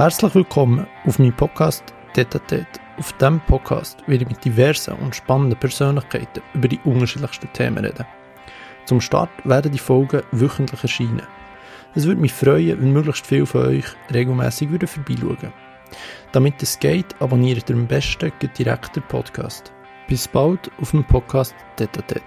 Herzlich willkommen auf meinem Podcast Tete. Auf diesem Podcast werde ich mit diversen und spannenden Persönlichkeiten über die unterschiedlichsten Themen reden. Zum Start werden die Folgen wöchentlich erscheinen. Es würde mich freuen, wenn möglichst viele von euch regelmäßig vorbeischauen Damit es geht, abonniert ihr am besten direkt den Podcast. Bis bald auf dem Podcast Tete.